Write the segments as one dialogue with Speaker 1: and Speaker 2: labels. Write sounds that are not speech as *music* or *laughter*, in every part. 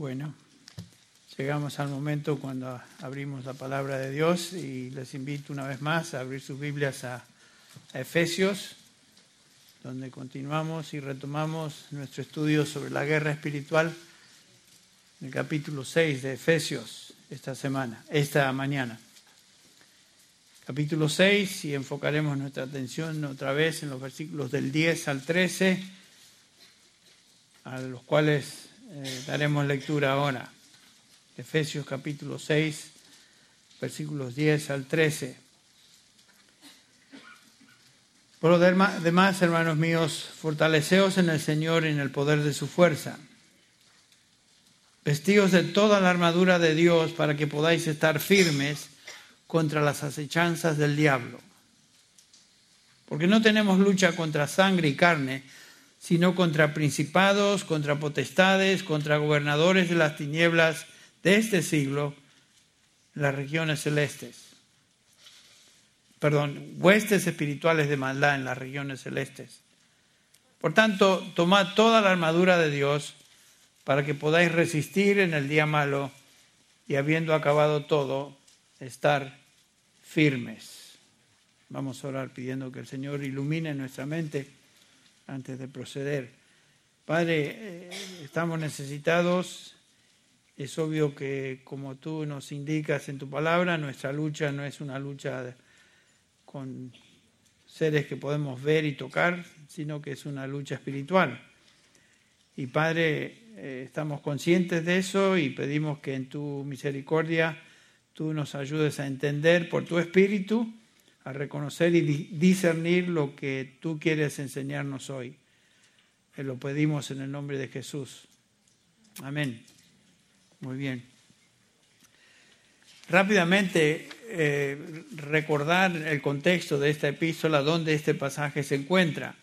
Speaker 1: Bueno, llegamos al momento cuando abrimos la palabra de Dios y les invito una vez más a abrir sus Biblias a, Efesios, donde continuamos y retomamos nuestro estudio sobre la guerra espiritual, en el capítulo 6 de Efesios esta semana, esta mañana. Capítulo 6 y enfocaremos nuestra atención otra vez en los versículos del 10 al 13, a los cuales eh, daremos lectura ahora. Efesios capítulo 6, versículos 10 al 13. Por lo demás, hermanos míos, fortaleceos en el Señor y en el poder de su fuerza. Vestíos de toda la armadura de Dios para que podáis estar firmes contra las acechanzas del diablo. Porque no tenemos lucha contra sangre y carne, sino contra principados, contra potestades, contra gobernadores de las tinieblas de este siglo, las regiones celestes. Perdón, huestes espirituales de maldad en las regiones celestes. Por tanto, tomad toda la armadura de Dios para que podáis resistir en el día malo y habiendo acabado todo, estar firmes. Vamos a orar pidiendo que el Señor ilumine nuestra mente antes de proceder. Padre, eh, estamos necesitados. Es obvio que como tú nos indicas en tu palabra, nuestra lucha no es una lucha con seres que podemos ver y tocar, sino que es una lucha espiritual. Y Padre, eh, estamos conscientes de eso y pedimos que en tu misericordia tú nos ayudes a entender por tu espíritu a reconocer y discernir lo que tú quieres enseñarnos hoy. Que lo pedimos en el nombre de Jesús. Amén. Muy bien. Rápidamente eh, recordar el contexto de esta epístola, donde este pasaje se encuentra.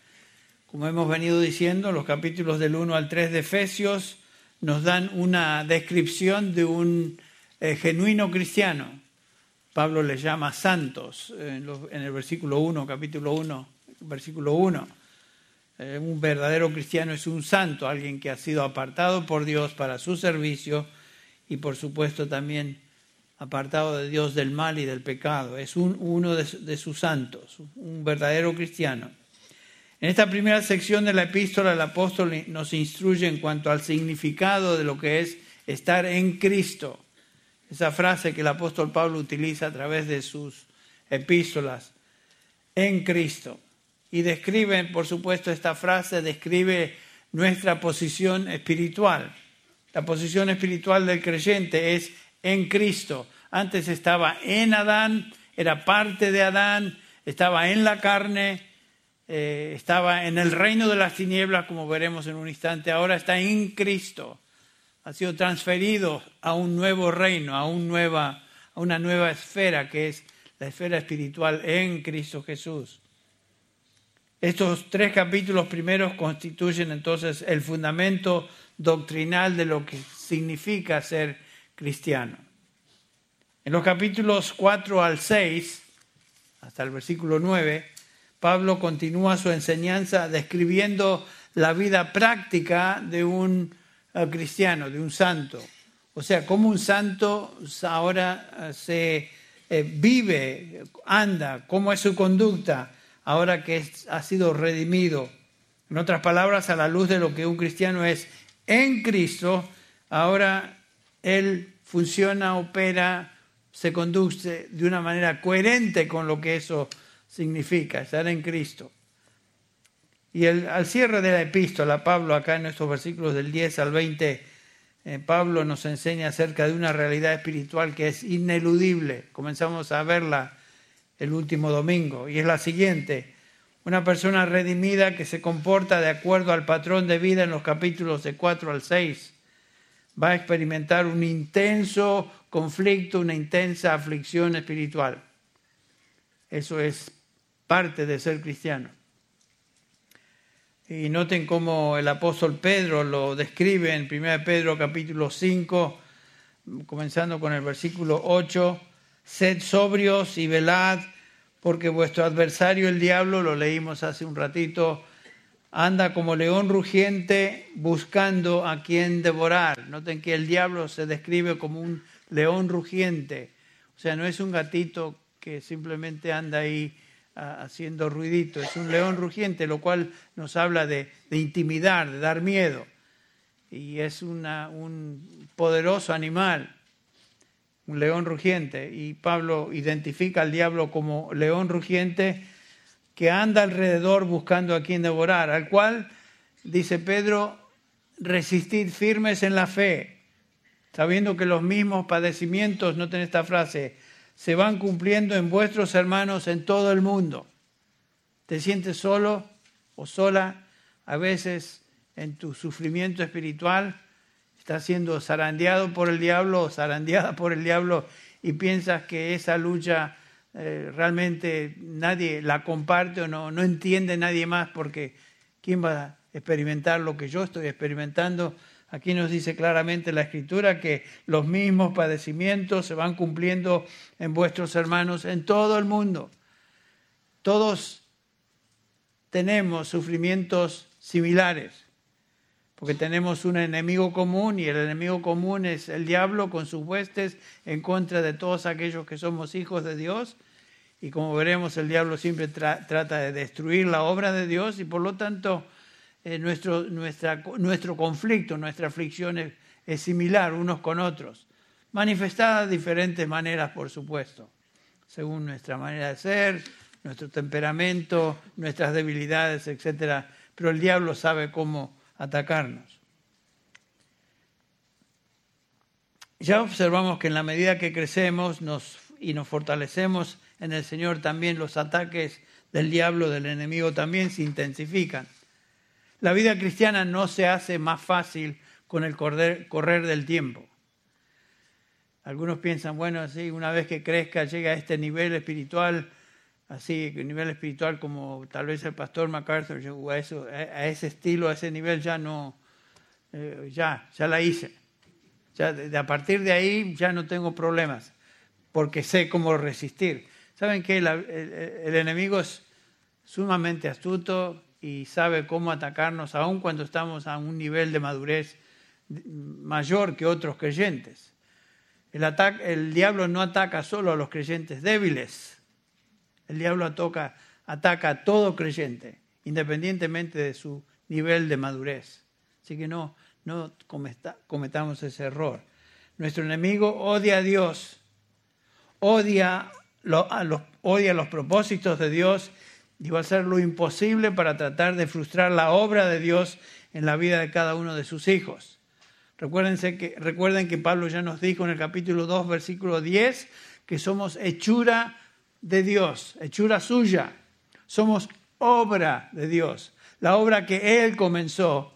Speaker 1: Como hemos venido diciendo, los capítulos del 1 al 3 de Efesios nos dan una descripción de un eh, genuino cristiano, Pablo les llama santos en, el versículo 1, capítulo 1, versículo 1. Eh, un verdadero cristiano es un santo, alguien que ha sido apartado por Dios para su servicio y por supuesto también apartado de Dios del mal y del pecado. Es uno de, sus santos, un verdadero cristiano. En esta primera sección de la epístola el apóstol nos instruye en cuanto al significado de lo que es estar en Cristo esa frase que el apóstol Pablo utiliza a través de sus epístolas, en Cristo. Y describe, por supuesto, esta frase describe nuestra posición espiritual. La posición espiritual del creyente es en Cristo. Antes estaba en Adán, era parte de Adán, estaba en la carne, eh, estaba en el reino de las tinieblas, como veremos en un instante. Ahora está en Cristo ha sido transferido a un nuevo reino, a, nueva, a una nueva esfera que es la esfera espiritual en Cristo Jesús. Estos tres capítulos primeros constituyen entonces el fundamento doctrinal de lo que significa ser cristiano. En los capítulos 4 al 6, hasta el versículo 9, Pablo continúa su enseñanza describiendo la vida práctica de un cristiano, de un santo. O sea, cómo un santo ahora eh, se eh, vive, anda, cómo es su conducta ahora que ha sido redimido. En otras palabras, a la luz de lo que un cristiano es en Cristo, ahora él funciona, opera, se conduce de una manera coherente con lo que eso significa, estar en Cristo. Y al cierre de la epístola, Pablo, acá en estos versículos del 10 al 20, eh, Pablo nos enseña acerca de una realidad espiritual que es ineludible. Comenzamos a verla el último domingo y es la siguiente. Una persona redimida que se comporta de acuerdo al patrón de vida en los capítulos de 4 al 6 va a experimentar un intenso conflicto, una intensa aflicción espiritual. Eso es parte de ser cristiano. Y noten cómo el apóstol Pedro lo describe en 1 Pedro capítulo 5, comenzando con el versículo 8, sed sobrios y velad, porque vuestro adversario el diablo, lo leímos hace un ratito, anda como león rugiente buscando a quien devorar. Noten que el diablo se describe como un león rugiente. O sea, no es un gatito que simplemente anda ahí ah, haciendo ruidito, es un león rugiente, lo cual nos habla de, intimidar, de dar miedo. Y es un poderoso animal, un león rugiente. Y Pablo identifica al diablo como león rugiente que anda alrededor buscando a quien devorar, al cual, dice Pedro, resistir firmes en la fe, sabiendo que los mismos padecimientos, noten esta frase, se van cumpliendo en vuestros hermanos en todo el mundo. ¿Te sientes solo o sola a veces en tu sufrimiento espiritual? ¿Estás siendo zarandeado por el diablo o zarandeada por el diablo y piensas que esa lucha eh, realmente nadie la comparte o no, no entiende nadie más porque ¿quién va a experimentar lo que yo estoy experimentando? Aquí nos dice claramente la escritura que los mismos padecimientos se van cumpliendo en vuestros hermanos en todo el mundo. Todos tenemos sufrimientos similares, porque tenemos un enemigo común y el enemigo común es el diablo con sus huestes en contra de todos aquellos que somos hijos de Dios y como veremos, el diablo siempre trata de destruir la obra de Dios y por lo tanto eh, nuestro, nuestra, nuestro conflicto, nuestra aflicción es, similar unos con otros, manifestada de diferentes maneras, por supuesto, según nuestra manera de ser, nuestro temperamento, nuestras debilidades, etc. Pero el diablo sabe cómo atacarnos. Ya observamos que en la medida que crecemos nos, y nos fortalecemos, en el Señor también los ataques del diablo, del enemigo también se intensifican. La vida cristiana no se hace más fácil con el correr, del tiempo. Algunos piensan, bueno, así una vez que crezca, llega a este nivel espiritual, así, nivel espiritual como tal vez el pastor MacArthur llegó a, eso, a ese estilo, a ese nivel, ya no, eh, ya, ya la hice. Ya de, a partir de ahí ya no tengo problemas, porque sé cómo resistir. Saben que el, enemigo es sumamente astuto y sabe cómo atacarnos, aun cuando estamos a un nivel de madurez mayor que otros creyentes. El, el diablo no ataca solo a los creyentes débiles, el diablo ataca, ataca a todo creyente, independientemente de su nivel de madurez. Así que no, no cometamos ese error. Nuestro enemigo odia a Dios, odia odia los propósitos de Dios y va a hacer lo imposible para tratar de frustrar la obra de Dios en la vida de cada uno de sus hijos. Recuérdense que, recuerden que Pablo ya nos dijo en el capítulo 2, versículo 10, que somos hechura de Dios, hechura suya. Somos obra de Dios. La obra que Él comenzó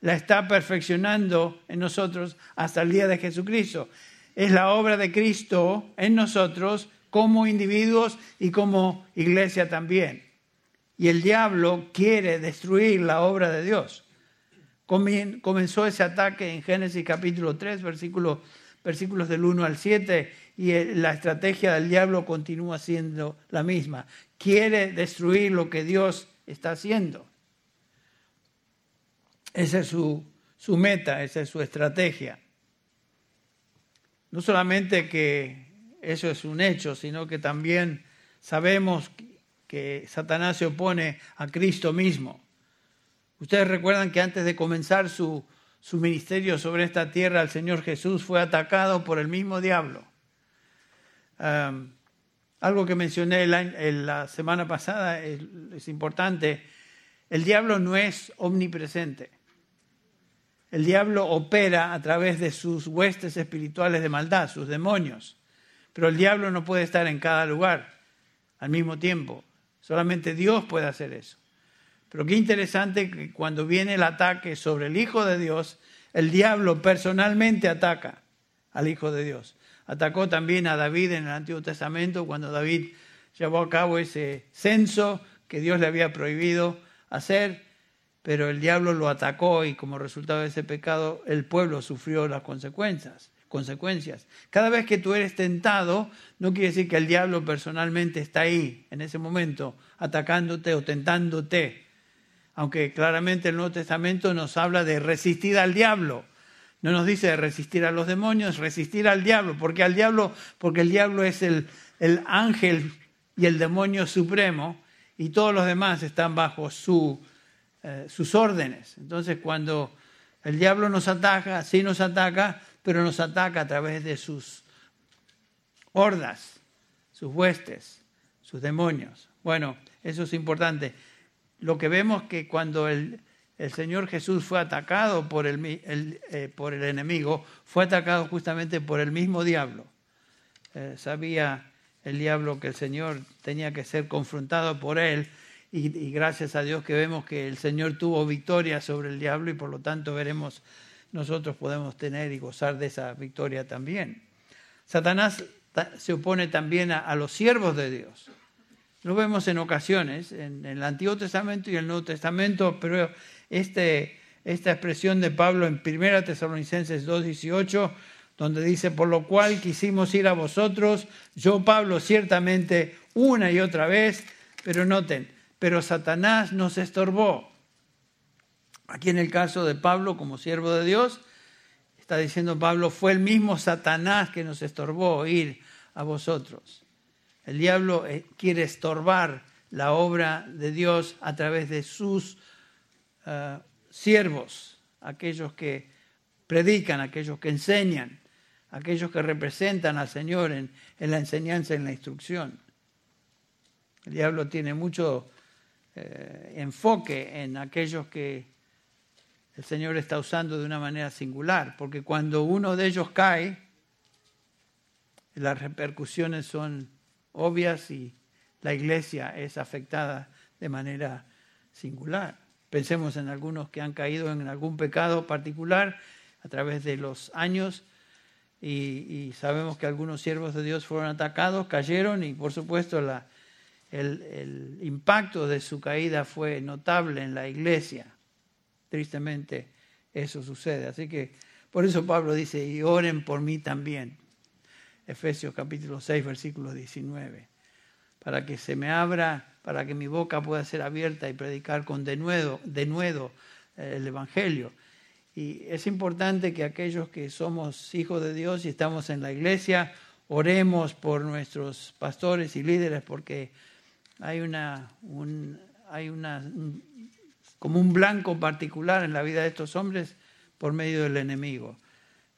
Speaker 1: la está perfeccionando en nosotros hasta el día de Jesucristo. Es la obra de Cristo en nosotros como individuos y como iglesia también. Y el diablo quiere destruir la obra de Dios. Comenzó ese ataque en Génesis capítulo 3, versículo, versículos del 1 al 7, y la estrategia del diablo continúa siendo la misma. Quiere destruir lo que Dios está haciendo. Esa es su, su meta, esa es su estrategia. No solamente que eso es un hecho, sino que también sabemos que Satanás se opone a Cristo mismo. Ustedes recuerdan que antes de comenzar su, su ministerio sobre esta tierra, el Señor Jesús fue atacado por el mismo diablo. algo que mencioné la semana pasada es importante. El diablo no es omnipresente. El diablo opera a través de sus huestes espirituales de maldad, sus demonios. Pero el diablo no puede estar en cada lugar al mismo tiempo. Solamente Dios puede hacer eso. Pero qué interesante que cuando viene el ataque sobre el Hijo de Dios, el diablo personalmente ataca al Hijo de Dios. Atacó también a David en el Antiguo Testamento cuando David llevó a cabo ese censo que Dios le había prohibido hacer, pero el diablo lo atacó y como resultado de ese pecado el pueblo sufrió las consecuencias consecuencias. Cada vez que tú eres tentado, no quiere decir que el diablo personalmente está ahí, en ese momento, atacándote o tentándote. aunque claramente el Nuevo Testamento nos habla de resistir al diablo. No nos dice resistir a los demonios, resistir al diablo, porque al diablo, porque el diablo es el, el ángel y el demonio supremo y todos los demás están bajo su, eh, sus órdenes. Entonces cuando el diablo nos ataca, sí nos ataca, pero nos ataca a través de sus hordas, sus huestes, sus demonios. Bueno, eso es importante. Lo que vemos que cuando el, el Señor Jesús fue atacado por el, eh, por el enemigo, fue atacado justamente por el mismo diablo. Eh, sabía el diablo que el Señor tenía que ser confrontado por él y, gracias a Dios que vemos que el Señor tuvo victoria sobre el diablo y por lo tanto veremos, nosotros podemos tener y gozar de esa victoria también. Satanás se opone también a, los siervos de Dios. Lo vemos en ocasiones, en, el Antiguo Testamento y el Nuevo Testamento, pero este, esta expresión de Pablo en 1 Tesalonicenses 2.18, donde dice, por lo cual quisimos ir a vosotros, yo Pablo ciertamente una y otra vez, pero noten, pero Satanás nos estorbó. Aquí en el caso de Pablo como siervo de Dios, está diciendo Pablo, fue el mismo Satanás que nos estorbó ir a vosotros. El diablo eh, quiere estorbar la obra de Dios a través de sus eh, siervos, aquellos que predican, aquellos que enseñan, aquellos que representan al Señor en, la enseñanza, en la instrucción. El diablo tiene mucho eh, enfoque en aquellos que el Señor está usando de una manera singular, porque cuando uno de ellos cae, las repercusiones son obvias y la iglesia es afectada de manera singular. Pensemos en algunos que han caído en algún pecado particular a través de los años y, sabemos que algunos siervos de Dios fueron atacados, cayeron y por supuesto el, impacto de su caída fue notable en la iglesia. Tristemente eso sucede. Así que por eso Pablo dice, y oren por mí también. Efesios capítulo 6, versículo 19. Para que se me abra, para que mi boca pueda ser abierta y predicar con denuedo, denuedo eh, el Evangelio. Y es importante que aquellos que somos hijos de Dios y estamos en la iglesia, oremos por nuestros pastores y líderes porque hay una, hay una, como un blanco particular en la vida de estos hombres por medio del enemigo.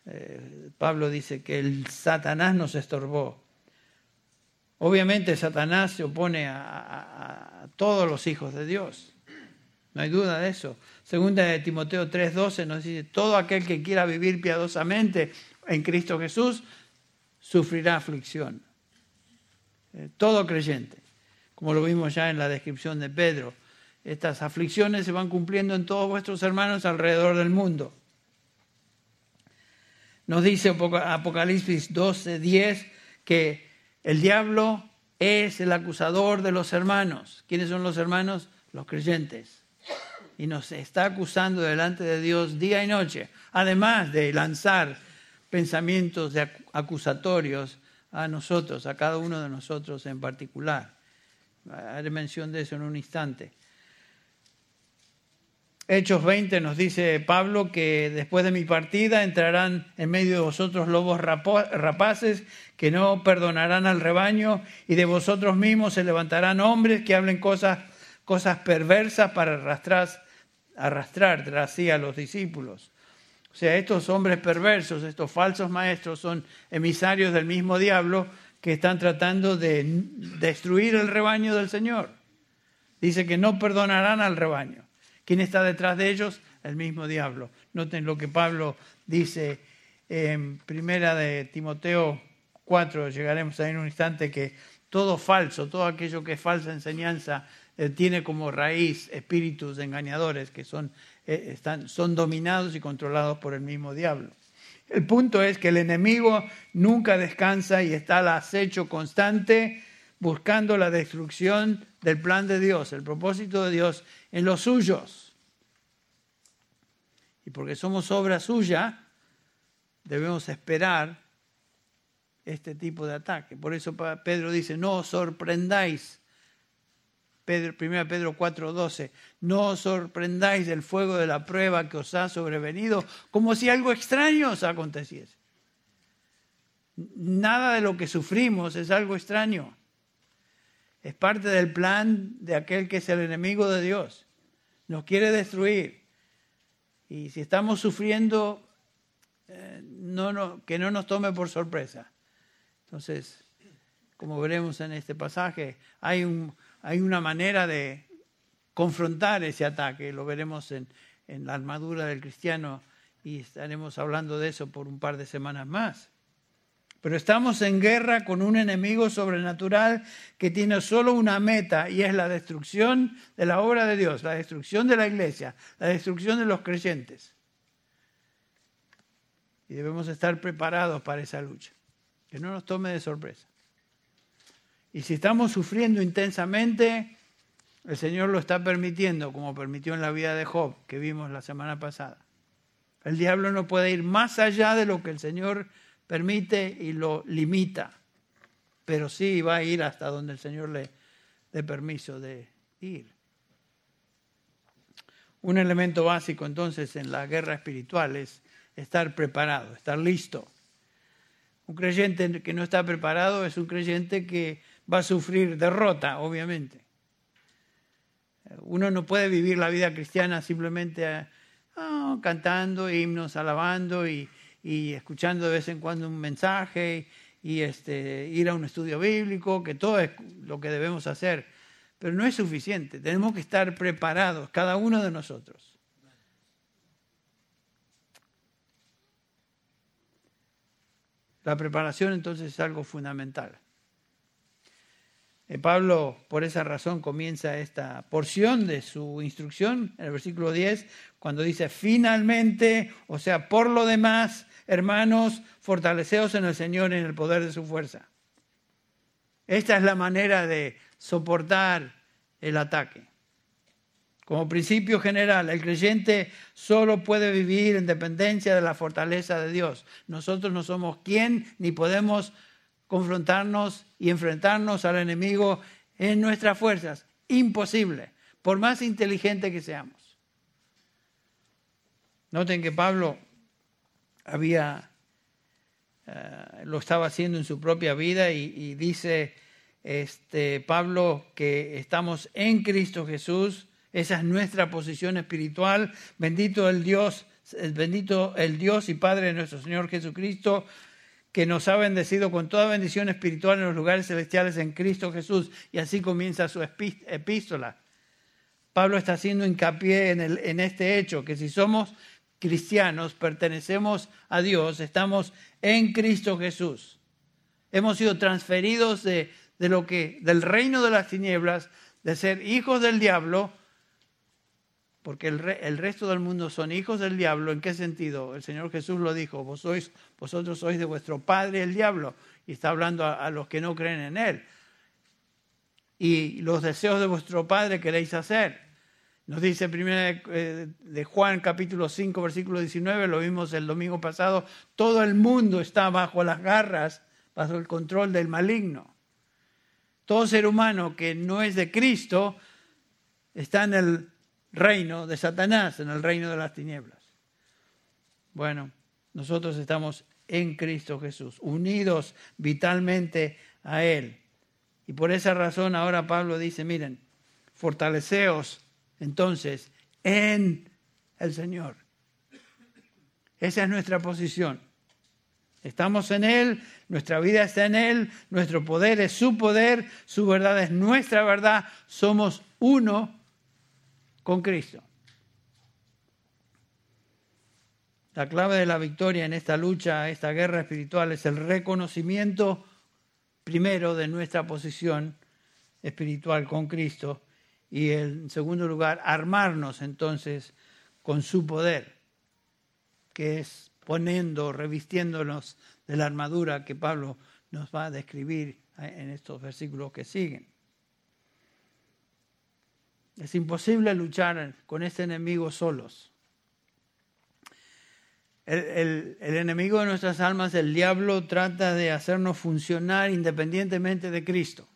Speaker 1: Eh, Pablo dice que el Satanás nos estorbó. Obviamente Satanás se opone a, todos los hijos de Dios. No hay duda de eso. Segunda de Timoteo 3:12 nos dice, todo aquel que quiera vivir piadosamente en Cristo Jesús sufrirá aflicción. Eh, todo creyente como lo vimos ya en la descripción de Pedro. Estas aflicciones se van cumpliendo en todos vuestros hermanos alrededor del mundo. Nos dice Apocalipsis 12, 10 que el diablo es el acusador de los hermanos. ¿Quiénes son los hermanos? Los creyentes. Y nos está acusando delante de Dios día y noche, además de lanzar pensamientos acusatorios a nosotros, a cada uno de nosotros en particular. Haré mención de eso en un instante. Hechos 20 nos dice Pablo que después de mi partida entrarán en medio de vosotros lobos rapaces que no perdonarán al rebaño y de vosotros mismos se levantarán hombres que hablen cosas, cosas perversas para arrastrar, arrastrar tras sí a los discípulos. O sea, estos hombres perversos, estos falsos maestros son emisarios del mismo diablo que están tratando de destruir el rebaño del Señor. Dice que no perdonarán al rebaño. ¿Quién está detrás de ellos? El mismo diablo. Noten lo que Pablo dice en primera de Timoteo 4, llegaremos ahí en un instante, que todo falso, todo aquello que es falsa enseñanza, eh, tiene como raíz espíritus engañadores que son, eh, están, son dominados y controlados por el mismo diablo. El punto es que el enemigo nunca descansa y está al acecho constante buscando la destrucción del plan de Dios, el propósito de Dios en los suyos. Y porque somos obra suya, debemos esperar este tipo de ataque. Por eso Pedro dice, no os sorprendáis Pedro, 1 Pedro 4:12, no os sorprendáis del fuego de la prueba que os ha sobrevenido, como si algo extraño os aconteciese. Nada de lo que sufrimos es algo extraño. Es parte del plan de aquel que es el enemigo de Dios. Nos quiere destruir. Y si estamos sufriendo, eh, que no nos tome por sorpresa. Entonces, como veremos en este pasaje, hay, un, hay una manera de confrontar ese ataque. Lo veremos en la armadura del cristiano y estaremos hablando de eso por un par de semanas más. Pero estamos en guerra con un enemigo sobrenatural que tiene solo una meta y es la destrucción de la obra de Dios, la destrucción de la iglesia, la destrucción de los creyentes. Y debemos estar preparados para esa lucha, que no nos tome de sorpresa. Y si estamos sufriendo intensamente, el Señor lo está permitiendo, como permitió en la vida de Job, que vimos la semana pasada. El diablo no puede ir más allá de lo que el Señor permite y lo limita, pero sí va a ir hasta donde el Señor le dé permiso de ir. Un elemento básico entonces en la guerra espiritual es estar preparado, estar listo. Un creyente que no está preparado es un creyente que va a sufrir derrota, obviamente. Uno no puede vivir la vida cristiana simplemente ah, cantando himnos, alabando y, y escuchando de vez en cuando un mensaje y este, ir a un estudio bíblico, que todo es lo que debemos hacer. Pero no es suficiente, tenemos que estar preparados, cada uno de nosotros. La preparación entonces es algo fundamental. Eh, Pablo, por esa razón, comienza esta porción de su instrucción en el versículo 10, cuando dice, finalmente, o sea, por lo demás, hermanos, fortaleceos en el Señor en el poder de su fuerza. Esta es la manera de soportar el ataque. Como principio general, el creyente solo puede vivir en dependencia de la fortaleza de Dios. Nosotros no somos quien ni podemos confrontarnos y enfrentarnos al enemigo en nuestras fuerzas. Imposible, por más inteligente que seamos. Noten que Pablo había, eh, lo estaba haciendo en su propia vida y, dice este, Pablo que estamos en Cristo Jesús, esa es nuestra posición espiritual, bendito el Dios, bendito el Dios y Padre de nuestro Señor Jesucristo, que nos ha bendecido con toda bendición espiritual en los lugares celestiales en Cristo Jesús. Y así comienza su epístola. Pablo está haciendo hincapié en, el, en este hecho, que si somos cristianos, pertenecemos a Dios, estamos en Cristo Jesús. Hemos sido transferidos de, lo que, del reino de las tinieblas, de ser hijos del diablo, porque el, el, resto del mundo son hijos del diablo. ¿En qué sentido? El Señor Jesús lo dijo, Vos sois, vosotros sois de vuestro padre el diablo, y está hablando a los que no creen en Él. Y los deseos de vuestro padre queréis hacer. Nos dice primero eh, de Juan capítulo 5 versículo 19, lo vimos el domingo pasado, todo el mundo está bajo las garras, bajo el control del maligno. Todo ser humano que no es de Cristo está en el reino de Satanás, en el reino de las tinieblas. Bueno, nosotros estamos en Cristo Jesús, unidos vitalmente a Él. Y por esa razón ahora Pablo dice, miren, fortaleceos entonces en el Señor. Esa es nuestra posición. Estamos en Él, nuestra vida está en Él, nuestro poder es su poder, su verdad es nuestra verdad, somos uno con Cristo. La clave de la victoria en esta lucha, esta guerra espiritual, es el reconocimiento primero de nuestra posición espiritual con Cristo y en segundo lugar, armarnos entonces con su poder, que es poniendo, revistiéndonos de la armadura que Pablo nos va a describir en estos versículos que siguen. Es imposible luchar con este enemigo solos. El, el, enemigo de nuestras almas, el diablo, trata de hacernos funcionar independientemente de Cristo.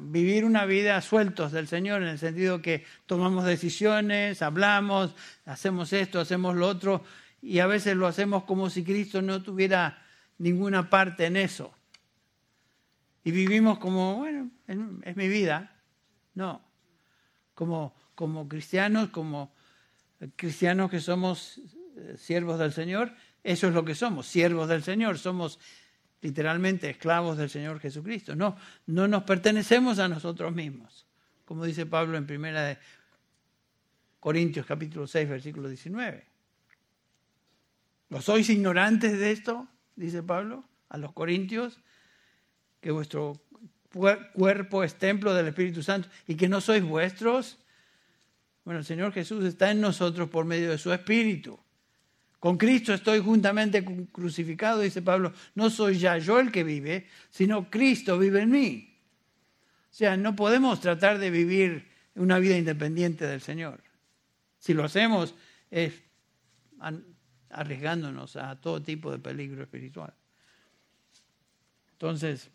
Speaker 1: Vivir una vida sueltos del Señor, en el sentido que tomamos decisiones, hablamos, hacemos esto, hacemos lo otro, y a veces lo hacemos como si Cristo no tuviera ninguna parte en eso. Y vivimos como, bueno, es mi vida. No, como, como cristianos, como cristianos que somos eh, siervos del Señor, eso es lo que somos, siervos del Señor, somos literalmente esclavos del Señor Jesucristo. No, no nos pertenecemos a nosotros mismos, como dice Pablo en primera de Corintios capítulo 6, versículo 19. ¿No sois ignorantes de esto? Dice Pablo a los Corintios, que vuestro cuerpo es templo del Espíritu Santo y que no sois vuestros. Bueno, el Señor Jesús está en nosotros por medio de su Espíritu. Con Cristo estoy juntamente crucificado, dice Pablo. No soy ya yo el que vive, sino Cristo vive en mí. O sea, no podemos tratar de vivir una vida independiente del Señor. Si lo hacemos es arriesgándonos a todo tipo de peligro espiritual. Entonces,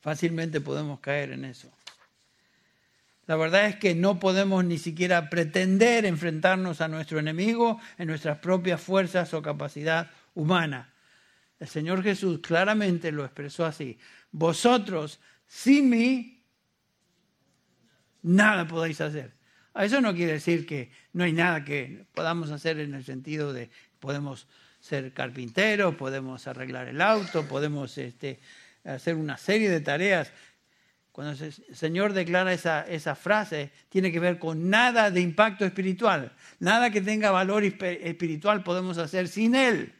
Speaker 1: fácilmente podemos caer en eso. La verdad es que no podemos ni siquiera pretender enfrentarnos a nuestro enemigo en nuestras propias fuerzas o capacidad humana. El Señor Jesús claramente lo expresó así. Vosotros, sin mí, nada podéis hacer. Eso no quiere decir que no hay nada que podamos hacer en el sentido de podemos ser carpinteros, podemos arreglar el auto, podemos este, hacer una serie de tareas, cuando el Señor declara esa, esa frase, tiene que ver con nada de impacto espiritual. Nada que tenga valor espiritual podemos hacer sin Él.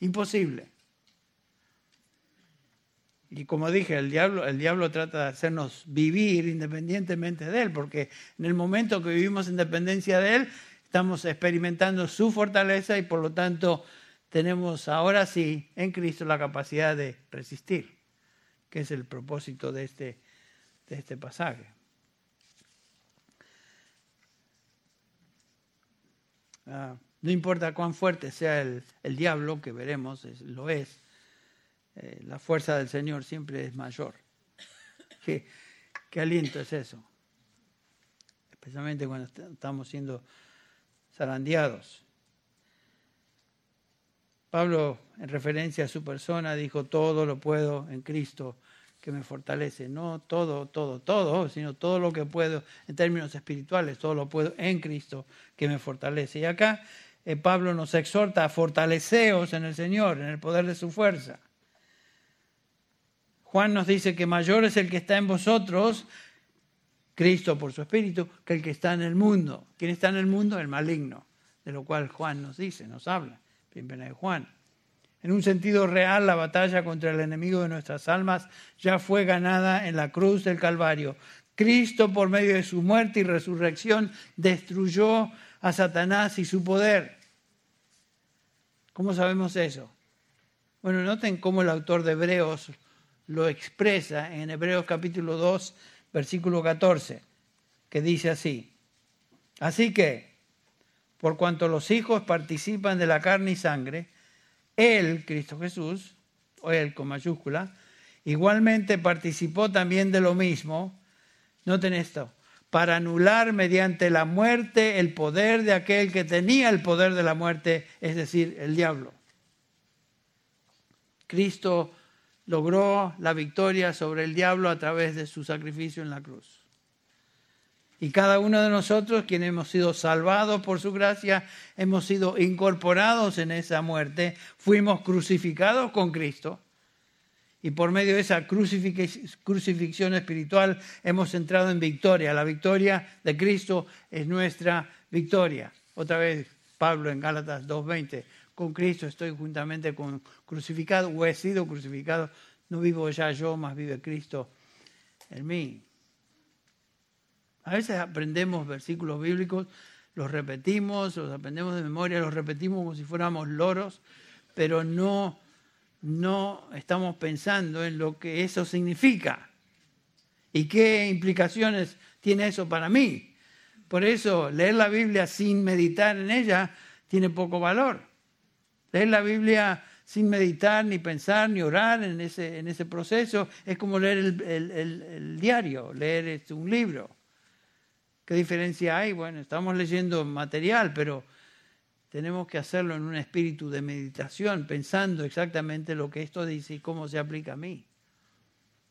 Speaker 1: Imposible. Y como dije, el diablo, el diablo trata de hacernos vivir independientemente de Él, porque en el momento que vivimos en dependencia de Él, estamos experimentando su fortaleza y por lo tanto tenemos ahora sí en Cristo la capacidad de resistir que es el propósito de este, de este pasaje. Ah, no importa cuán fuerte sea el, diablo, que veremos, lo es, eh, la fuerza del Señor siempre es mayor. ¿Qué, ¿Qué aliento es eso? Especialmente cuando estamos siendo zarandeados. Pablo, en referencia a su persona, dijo, todo lo puedo en Cristo que me fortalece. No todo, todo, todo, sino todo lo que puedo en términos espirituales, todo lo puedo en Cristo que me fortalece. Y acá eh, Pablo nos exhorta a fortaleceos en el Señor, en el poder de su fuerza. Juan nos dice que mayor es el que está en vosotros, Cristo por su espíritu, que el que está en el mundo. ¿Quién está en el mundo? El maligno, de lo cual Juan nos dice, nos habla de Juan. En un sentido real, la batalla contra el enemigo de nuestras almas ya fue ganada en la cruz del Calvario. Cristo, por medio de su muerte y resurrección, destruyó a Satanás y su poder. ¿Cómo sabemos eso? Bueno, noten cómo el autor de Hebreos lo expresa en Hebreos capítulo 2, versículo 14, que dice así. Así que, por cuanto los hijos participan de la carne y sangre, Él, Cristo Jesús, o Él con mayúscula, igualmente participó también de lo mismo, noten esto, para anular mediante la muerte el poder de aquel que tenía el poder de la muerte, es decir, el diablo. Cristo logró la victoria sobre el diablo a través de su sacrificio en la cruz. Y cada uno de nosotros, quienes hemos sido salvados por su gracia, hemos sido incorporados en esa muerte, fuimos crucificados con Cristo. Y por medio de esa crucifixión espiritual hemos entrado en victoria. La victoria de Cristo es nuestra victoria. Otra vez Pablo en Gálatas 2.20, con Cristo estoy juntamente con crucificado o he sido crucificado. No vivo ya yo, más vive Cristo en mí. A veces aprendemos versículos bíblicos, los repetimos, los aprendemos de memoria, los repetimos como si fuéramos loros, pero no, no estamos pensando en lo que eso significa y qué implicaciones tiene eso para mí. Por eso leer la Biblia sin meditar en ella tiene poco valor. Leer la Biblia sin meditar, ni pensar, ni orar en ese, en ese proceso. Es como leer el, diario, leer este, un libro. ¿Qué diferencia hay? Bueno, estamos leyendo material, pero tenemos que hacerlo en un espíritu de meditación, pensando exactamente lo que esto dice y cómo se aplica a mí.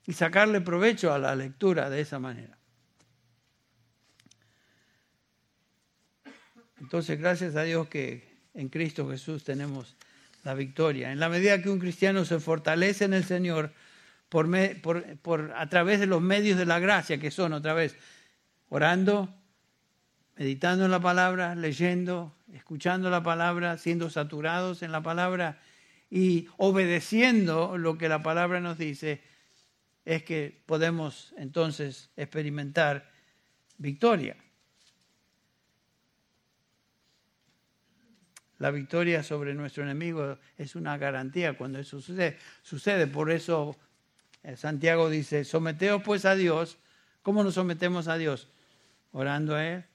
Speaker 1: Y sacarle provecho a la lectura de esa manera. Entonces, gracias a Dios que en Cristo Jesús tenemos la victoria. En la medida que un cristiano se fortalece en el Señor por, por, a través de los medios de la gracia, que son otra vez orando, meditando en la palabra, leyendo, escuchando la palabra, siendo saturados en la palabra y obedeciendo lo que la palabra nos dice, es que podemos entonces experimentar victoria. La victoria sobre nuestro enemigo es una garantía cuando eso sucede. sucede. Por eso eh, Santiago dice, someteos pues a Dios. ¿Cómo nos sometemos a Dios? Orando a Él,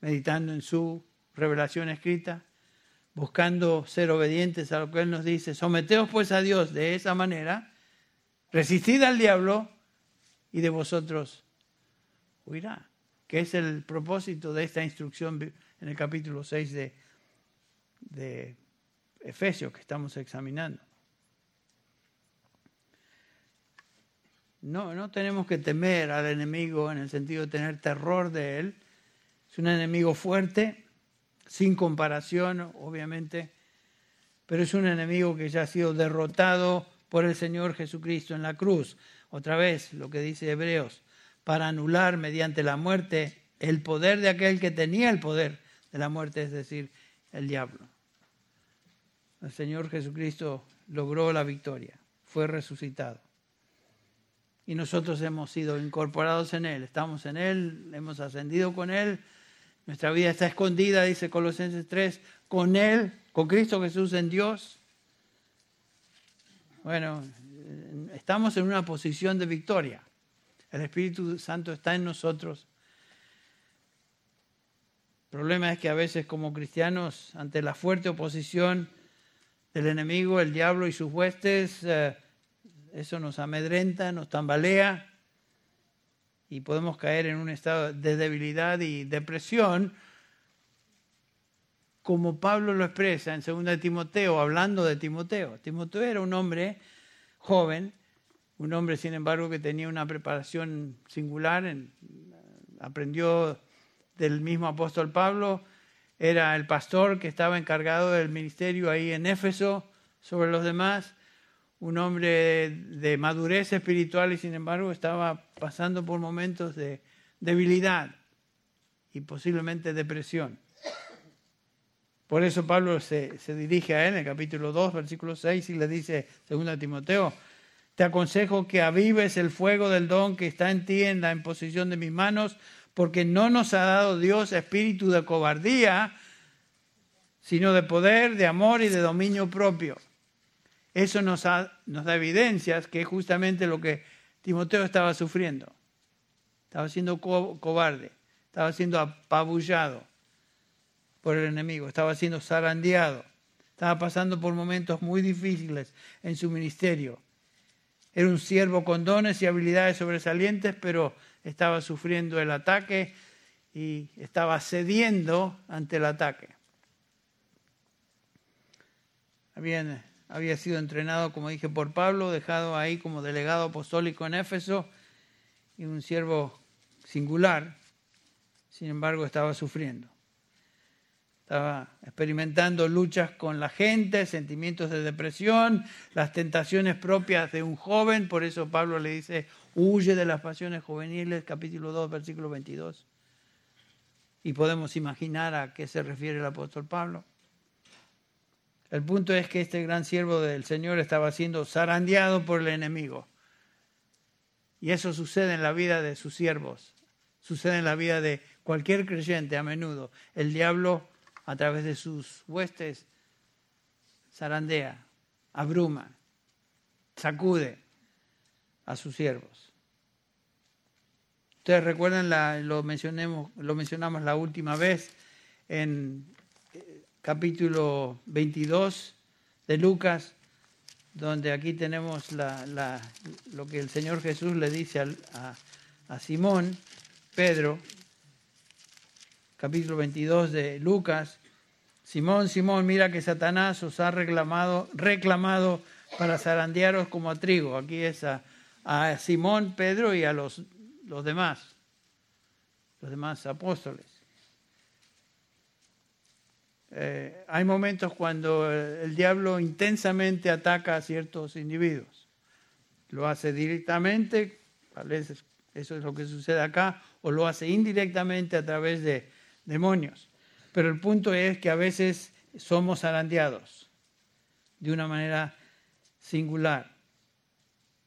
Speaker 1: meditando en su revelación escrita, buscando ser obedientes a lo que Él nos dice. Someteos pues a Dios de esa manera, resistid al diablo y de vosotros huirá. Que es el propósito de esta instrucción en el capítulo 6 de de Efesios que estamos examinando. No, no tenemos que temer al enemigo en el sentido de tener terror de él. Es un enemigo fuerte, sin comparación, obviamente, pero es un enemigo que ya ha sido derrotado por el Señor Jesucristo en la cruz. Otra vez, lo que dice Hebreos, para anular mediante la muerte el poder de aquel que tenía el poder de la muerte, es decir, el diablo el Señor Jesucristo logró la victoria, fue resucitado. Y nosotros hemos sido incorporados en Él, estamos en Él, hemos ascendido con Él, nuestra vida está escondida, dice Colosenses 3, con Él, con Cristo Jesús en Dios. Bueno, estamos en una posición de victoria. El Espíritu Santo está en nosotros. El problema es que a veces como cristianos, ante la fuerte oposición, del enemigo, el diablo y sus huestes, eh, eso nos amedrenta, nos tambalea y podemos caer en un estado de debilidad y depresión, como Pablo lo expresa en 2 Timoteo, hablando de Timoteo. Timoteo era un hombre joven, un hombre sin embargo que tenía una preparación singular, aprendió del mismo apóstol Pablo, era el pastor que estaba encargado del ministerio ahí en Éfeso sobre los demás, un hombre de madurez espiritual y sin embargo estaba pasando por momentos de debilidad y posiblemente depresión. Por eso Pablo se, se, dirige a él en el capítulo 2, versículo 6 y le dice, según Timoteo, te aconsejo que avives el fuego del don que está en ti en la imposición de mis manos, porque no nos ha dado Dios espíritu de cobardía, sino de poder, de amor y de dominio propio. Eso nos, da evidencias que es justamente lo que Timoteo estaba sufriendo. Estaba siendo cobarde, estaba siendo apabullado por el enemigo, estaba siendo zarandeado, estaba pasando por momentos muy difíciles en su ministerio. Era un siervo con dones y habilidades sobresalientes, pero estaba sufriendo el ataque y estaba cediendo ante el ataque. Había, había sido entrenado, como dije, por Pablo, dejado ahí como delegado apostólico en Éfeso y un siervo singular, sin embargo estaba sufriendo. Estaba experimentando luchas con la gente, sentimientos de depresión, las tentaciones propias de un joven, por eso Pablo le dice, huye de las pasiones juveniles, capítulo 2, versículo 22. Y podemos imaginar a qué se refiere el apóstol Pablo. El punto es que este gran siervo del Señor estaba siendo zarandeado por el enemigo. Y eso sucede en la vida de sus siervos, sucede en la vida de cualquier creyente a menudo. El diablo, a través de sus huestes, zarandea, abruma, sacude a sus siervos. Ustedes recuerdan, lo, lo mencionamos la última vez en capítulo 22 de Lucas, donde aquí tenemos lo que el Señor Jesús le dice a, a Simón, Pedro, capítulo 22 de Lucas, Simón, Simón, mira que Satanás os ha reclamado, reclamado para zarandearos como a trigo. Aquí es a, Simón, Pedro y a los, los demás, los demás apóstoles. Eh, hay momentos cuando el diablo intensamente ataca a ciertos individuos. Lo hace directamente, eso es lo que sucede acá, o lo hace indirectamente a través de demonios. Pero el punto es que a veces somos zarandeados de una manera singular.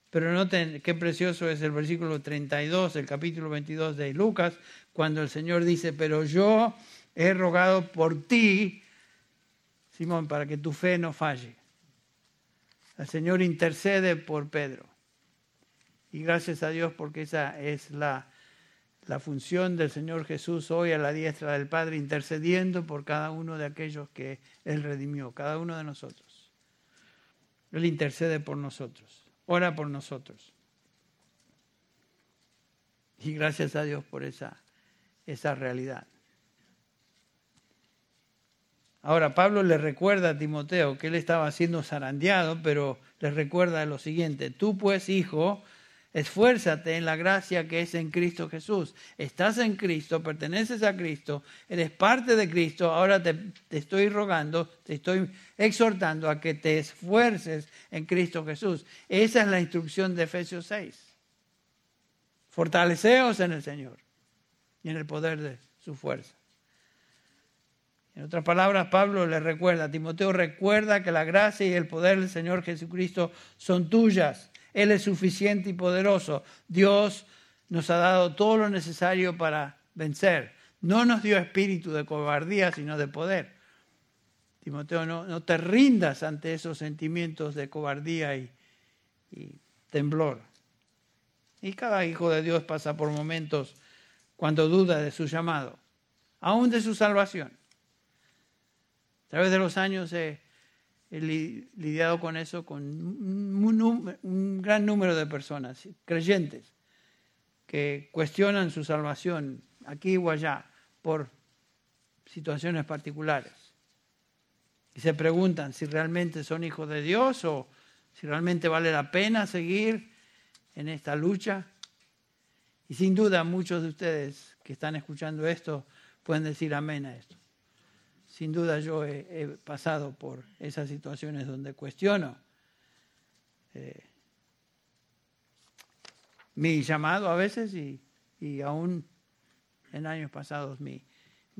Speaker 1: Pero noten qué precioso es el versículo 32, el capítulo 22 de Lucas, cuando el Señor dice, pero yo he rogado por ti, Simón, para que tu fe no falle. El Señor intercede por Pedro. Y gracias a Dios porque esa es la, la función del Señor Jesús hoy a la diestra del Padre, intercediendo por cada uno de aquellos que Él redimió, cada uno de nosotros. Él intercede por nosotros, ora por nosotros. Y gracias a Dios por esa, esa realidad. Ahora, Pablo le recuerda a Timoteo que él estaba siendo zarandeado, pero le recuerda lo siguiente, tú pues, hijo, Esfuérzate en la gracia que es en Cristo Jesús. Estás en Cristo, perteneces a Cristo, eres parte de Cristo. Ahora te, estoy rogando, te estoy exhortando a que te esfuerces en Cristo Jesús. Esa es la instrucción de Efesios 6. Fortaleceos en el Señor y en el poder de su fuerza. En otras palabras, Pablo le recuerda, Timoteo recuerda que la gracia y el poder del Señor Jesucristo son tuyas él es suficiente y poderoso. Dios nos ha dado todo lo necesario para vencer. No nos dio espíritu de cobardía, sino de poder. Timoteo, no, te rindas ante esos sentimientos de cobardía y, y temblor. Y cada hijo de Dios pasa por momentos cuando duda de su llamado, aún de su salvación. A través de los años he lidiado con eso con un, gran número de personas, creyentes, que cuestionan su salvación aquí o allá por situaciones particulares. Y se preguntan si realmente son hijos de Dios o si realmente vale la pena seguir en esta lucha. Y sin duda muchos de ustedes que están escuchando esto pueden decir amén a esto sin duda yo he, pasado por esas situaciones donde cuestiono eh, mi llamado a veces y, aún en años pasados mi,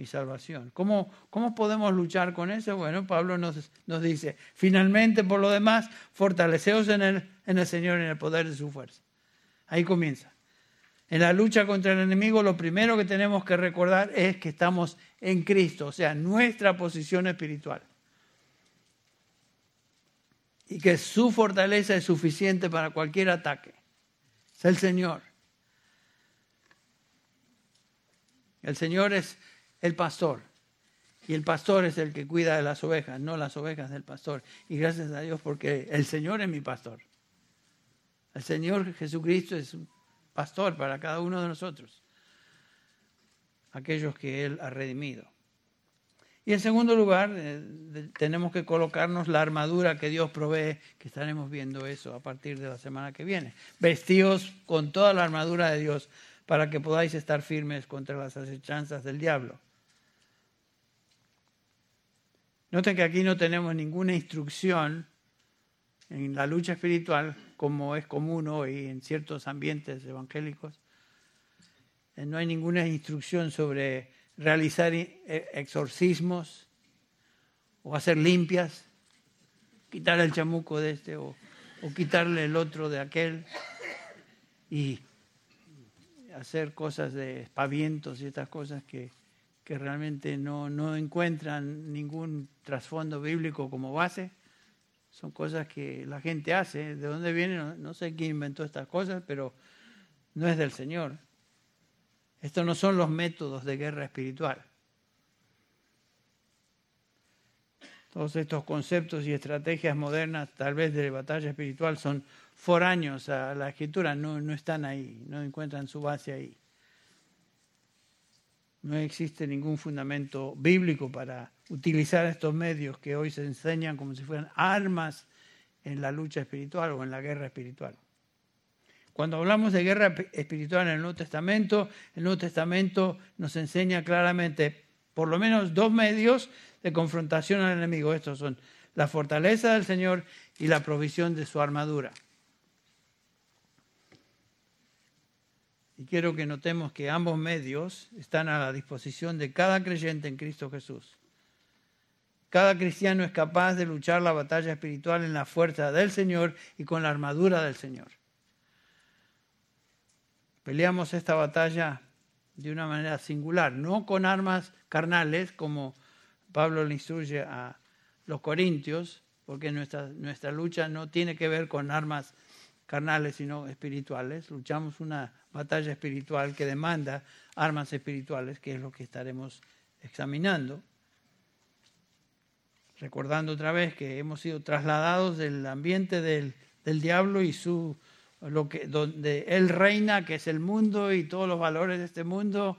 Speaker 1: salvación. ¿Cómo, ¿Cómo, podemos luchar con eso? Bueno, Pablo nos, nos dice, finalmente por lo demás, fortaleceos en el, en el Señor y en el poder de su fuerza. Ahí comienza. En la lucha contra el enemigo lo primero que tenemos que recordar es que estamos en Cristo, o sea, nuestra posición espiritual. Y que su fortaleza es suficiente para cualquier ataque. Es el Señor. El Señor es el pastor. Y el pastor es el que cuida de las ovejas, no las ovejas del pastor. Y gracias a Dios porque el Señor es mi pastor. El Señor Jesucristo es pastor para cada uno de nosotros, aquellos que Él ha redimido. Y en segundo lugar, eh, tenemos que colocarnos la armadura que Dios provee, que estaremos viendo eso a partir de la semana que viene. Vestíos con toda la armadura de Dios para que podáis estar firmes contra las acechanzas del diablo. Noten que aquí no tenemos ninguna instrucción en la lucha espiritual, como es común hoy en ciertos ambientes evangélicos. Eh, no hay ninguna instrucción sobre realizar eh, exorcismos o hacer limpias, quitar el chamuco de este o, quitarle el otro de aquel y hacer cosas de espavientos y estas cosas que, que realmente no, no encuentran ningún trasfondo bíblico como base. Son cosas que la gente hace. ¿De dónde vienen? No, sé quién inventó estas cosas, pero no es del Señor. Estos no son los métodos de guerra espiritual. Todos estos conceptos y estrategias modernas, tal vez de batalla espiritual, son foráneos a la escritura, no, no están ahí, no encuentran su base ahí. No existe ningún fundamento bíblico para utilizar estos medios que hoy se enseñan como si fueran armas en la lucha espiritual o en la guerra espiritual. Cuando hablamos de guerra espiritual en el Nuevo Testamento, el Nuevo Testamento nos enseña claramente por lo menos dos medios de confrontación al enemigo. Estos son la fortaleza del Señor y la provisión de su armadura. Y quiero que notemos que ambos medios están a la disposición de cada creyente en Cristo Jesús. Cada cristiano es capaz de luchar la batalla espiritual en la fuerza del Señor y con la armadura del Señor. Peleamos esta batalla de una manera singular, no con armas carnales como Pablo le instruye a los corintios, porque nuestra, nuestra lucha no tiene que ver con armas carnales, sino espirituales. Luchamos una batalla espiritual que demanda armas espirituales, que es lo que estaremos examinando. Recordando otra vez que hemos sido trasladados del ambiente del, del diablo y su lo que donde él reina, que es el mundo y todos los valores de este mundo,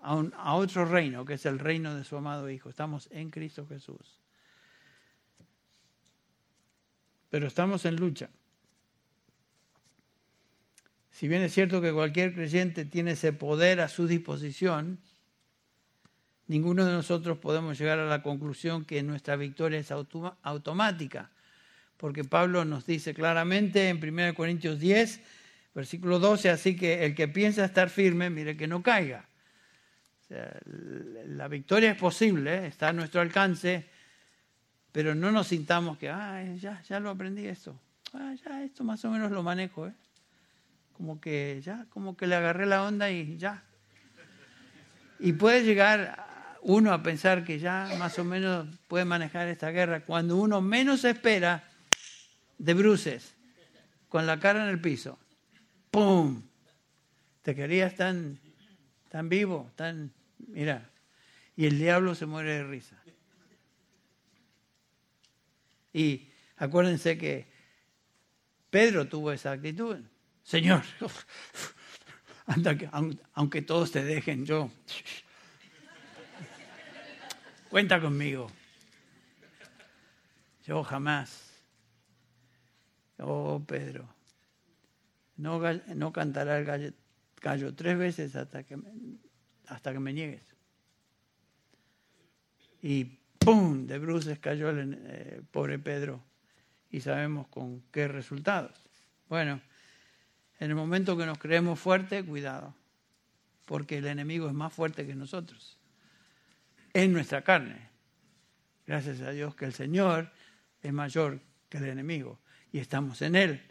Speaker 1: a, a otro reino, que es el reino de su amado Hijo. Estamos en Cristo Jesús. Pero estamos en lucha. Si bien es cierto que cualquier creyente tiene ese poder a su disposición, ninguno de nosotros podemos llegar a la conclusión que nuestra victoria es automática, porque Pablo nos dice claramente en 1 Corintios 10, versículo 12, así que el que piensa estar firme, mire que no caiga. la victoria es posible, está a nuestro alcance, pero no nos sintamos que, ah, ya, ya lo aprendí esto, ah, ya esto más o menos lo manejo. ¿eh? como que ya, como que le agarré la onda y ya. Y puede llegar uno a pensar que ya más o menos puede manejar esta guerra cuando uno menos espera de bruces, con la cara en el piso. ¡Pum! Te querías tan, tan vivo, tan... Mira, y el diablo se muere de risa. Y acuérdense que Pedro tuvo esa actitud. Señor, *laughs* aunque todos te dejen, yo. Cuenta conmigo. Yo jamás. Oh, Pedro. No, no cantará el gallo, tres veces hasta que, hasta que me niegues. Y ¡pum! De bruces cayó el eh, pobre Pedro. Y sabemos con qué resultados. Bueno. En el momento que nos creemos fuertes, cuidado, porque el enemigo es más fuerte que nosotros, en nuestra carne. Gracias a Dios que el Señor es mayor que el enemigo y estamos en Él.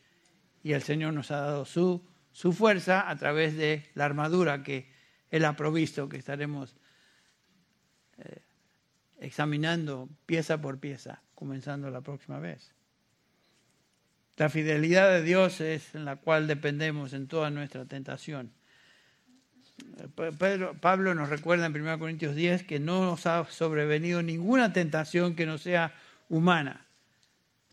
Speaker 1: Y el Señor nos ha dado su, su fuerza a través de la armadura que Él ha provisto, que estaremos eh, examinando pieza por pieza, comenzando la próxima vez. La fidelidad de Dios es en la cual dependemos en toda nuestra tentación. Pablo nos recuerda en 1 Corintios 10 que no nos ha sobrevenido ninguna tentación que no sea humana.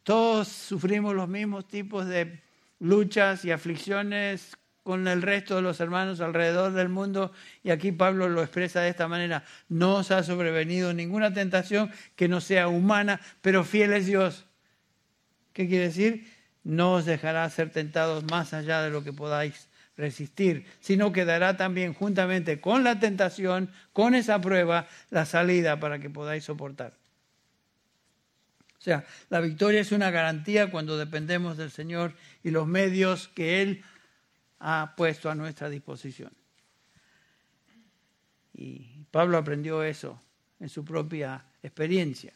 Speaker 1: Todos sufrimos los mismos tipos de luchas y aflicciones con el resto de los hermanos alrededor del mundo y aquí Pablo lo expresa de esta manera, no os ha sobrevenido ninguna tentación que no sea humana, pero fiel es Dios. ¿Qué quiere decir? no os dejará ser tentados más allá de lo que podáis resistir, sino que dará también juntamente con la tentación, con esa prueba, la salida para que podáis soportar. O sea, la victoria es una garantía cuando dependemos del Señor y los medios que Él ha puesto a nuestra disposición. Y Pablo aprendió eso en su propia experiencia.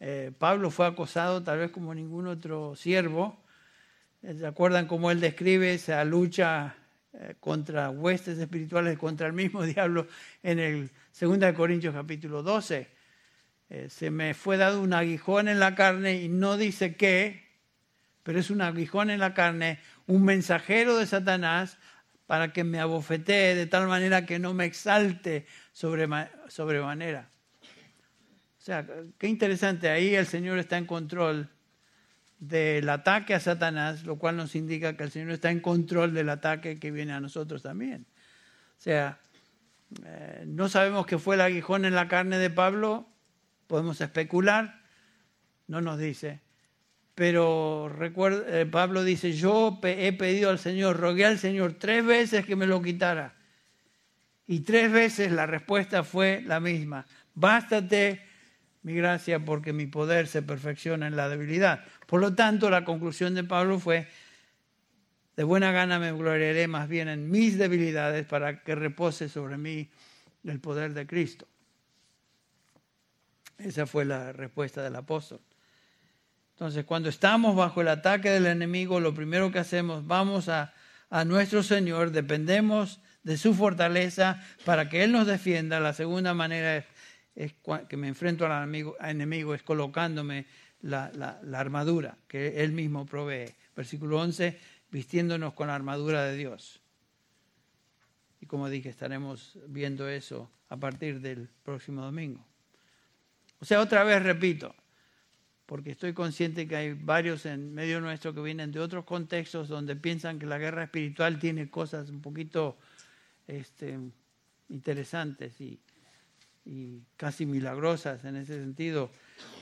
Speaker 1: Eh, Pablo fue acosado tal vez como ningún otro siervo. Eh, ¿Se acuerdan cómo él describe esa lucha eh, contra huestes espirituales, contra el mismo *laughs* diablo en el 2 Corintios capítulo 12? se me fue dado un aguijón en la carne y no dice qué, pero es un aguijón en la carne, un mensajero de Satanás para que me abofetee de tal manera que no me exalte sobremanera. sea, qué interesante, ahí el Señor está en control del ataque a Satanás, lo cual nos indica que el Señor está en control del ataque que viene a nosotros también. O sea, eh, no sabemos qué fue el aguijón en la carne de Pablo, podemos especular, no nos dice. Pero recuerda, eh, Pablo dice, yo he pedido al Señor, rogué al Señor tres veces que me lo quitara. Y tres veces la respuesta fue la misma. Bástate mi gracia porque mi poder se perfecciona en la debilidad. Por lo tanto, la conclusión de Pablo fue, de buena gana me gloriaré más bien en mis debilidades para que repose sobre mí el poder de Cristo. Esa fue la respuesta del apóstol. Entonces, cuando estamos bajo el ataque del enemigo, lo primero que hacemos, vamos a, a nuestro Señor, dependemos de su fortaleza para que Él nos defienda. La segunda manera es, que me enfrento al enemigo, enemigo es colocándome la, la, armadura que Él mismo provee. Versículo 11, vistiéndonos con la armadura de Dios. Y como dije, estaremos viendo eso a partir del próximo domingo. O sea, otra vez repito, porque estoy consciente que hay varios en medio nuestro que vienen de otros contextos donde piensan que la guerra espiritual tiene cosas un poquito este, interesantes y, y casi milagrosas en ese sentido.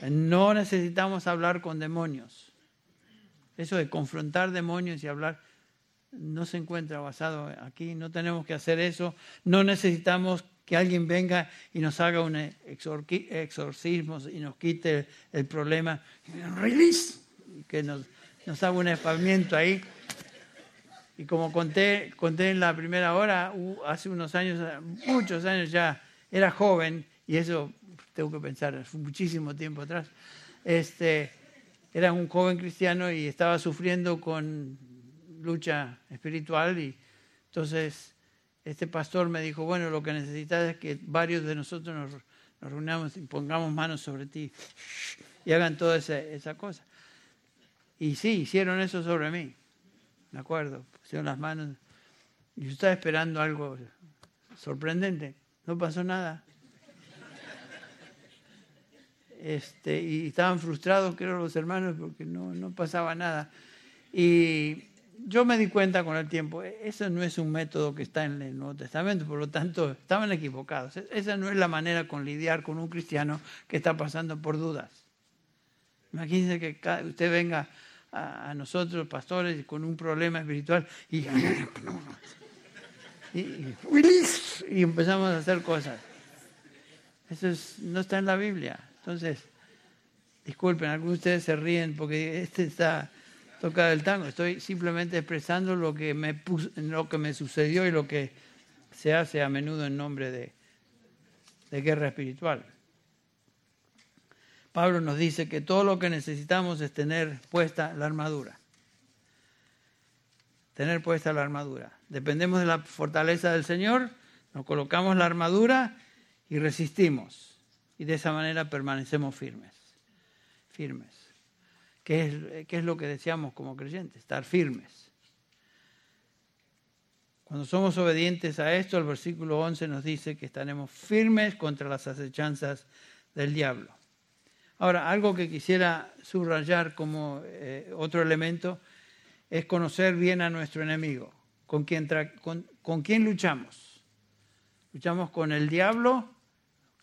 Speaker 1: No necesitamos hablar con demonios. Eso de confrontar demonios y hablar no se encuentra basado aquí. No tenemos que hacer eso. No necesitamos que alguien venga y nos haga un exorcismo y nos quite el problema. Release. Que nos, haga un espalmiento ahí. Y como conté, conté en la primera hora, hace unos años, muchos años ya, era joven, y eso tengo que pensar, fue muchísimo tiempo atrás, este, era un joven cristiano y estaba sufriendo con lucha espiritual y entonces este pastor me dijo, bueno, lo que necesitas es que varios de nosotros nos, reunamos y pongamos manos sobre ti y hagan toda esa, esa cosa. Y sí, hicieron eso sobre mí. ¿de acuerdo? Pusieron las manos. Y yo estaba esperando algo sorprendente. No pasó nada. Este, y estaban frustrados, creo, los hermanos, porque no, no pasaba nada. Y yo me di cuenta con el tiempo, e, eso no es un método que está en el Nuevo Testamento, por lo tanto, estaban equivocados. E, esa no es la manera con lidiar con un cristiano que está pasando por dudas. Imagínense que usted venga a, nosotros, pastores, con un problema espiritual y, y, empezamos a hacer cosas. Eso no está en la Biblia. Entonces, disculpen, algunos de ustedes se ríen porque este está tocado el tango. Estoy simplemente expresando lo que me, lo que me sucedió y lo que se hace a menudo en nombre de, de guerra espiritual. Pablo nos dice que todo lo que necesitamos es tener puesta la armadura. Tener puesta la armadura. Dependemos de la fortaleza del Señor, nos colocamos la armadura y resistimos. Y de esa manera permanecemos firmes. Firmes. ¿Qué es, lo que deseamos como creyentes? Estar firmes. Cuando somos obedientes a esto, el versículo 11 nos dice que estaremos firmes contra las acechanzas del diablo. Ahora, algo que quisiera subrayar como eh, otro elemento es conocer bien a nuestro enemigo, con, quién luchamos. Luchamos con el diablo,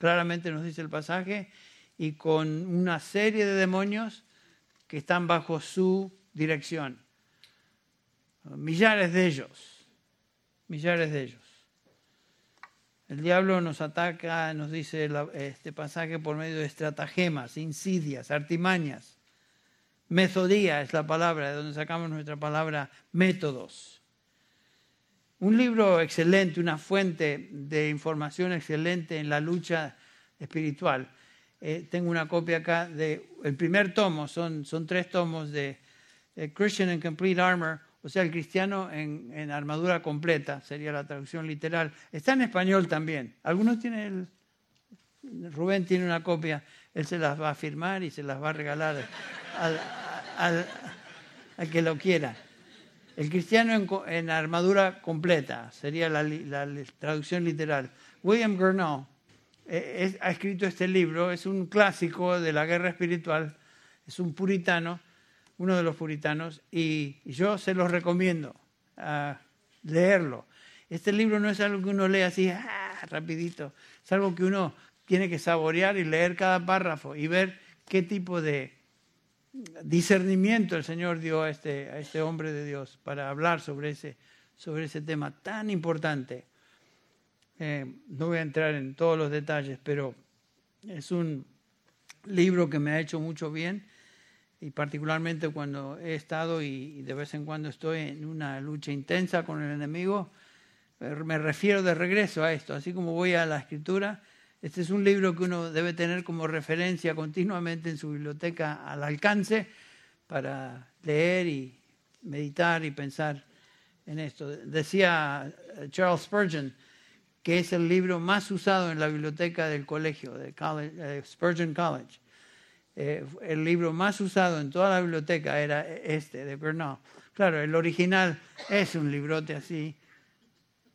Speaker 1: claramente nos dice el pasaje, y con una serie de demonios que están bajo su dirección. Millares de ellos, millares de ellos. El diablo nos ataca, nos dice este pasaje, por medio de estratagemas, insidias, artimañas. Metodía es la palabra, de donde sacamos nuestra palabra métodos. Un libro excelente, una fuente de información excelente en la lucha espiritual. Eh, tengo una copia acá del el primer tomo, son, tres tomos de Christian in Complete Armor, o sea, el cristiano en, armadura completa, sería la traducción literal. Está en español también. Algunos tienen el... Rubén tiene una copia, él se las va a firmar y se las va a regalar al, que lo quiera. El cristiano en, armadura completa sería la, traducción literal. William Gurnall eh, ha escrito este libro, es un clásico de la guerra espiritual, es un puritano, uno de los puritanos, y yo se los recomiendo a leerlo. Este libro no es algo que uno lee así, ah, rapidito, es algo que uno tiene que saborear y leer cada párrafo y ver qué tipo de discernimiento el Señor dio a este, a este hombre de Dios para hablar sobre ese, sobre ese tema tan importante. Eh, no voy a entrar en todos los detalles, pero es un libro que me ha hecho mucho bien y particularmente cuando he estado y de vez en cuando estoy en una lucha intensa con el enemigo, eh, me refiero de regreso a esto, así como voy a la escritura. Este es un libro que uno debe tener como referencia continuamente en su biblioteca al alcance para leer y meditar y pensar en esto. Decía Charles Spurgeon que es el libro más usado en la biblioteca del colegio, de eh, Spurgeon College. Eh, el libro más usado en toda la biblioteca era este, de Bernal. Claro, el original es un librote así,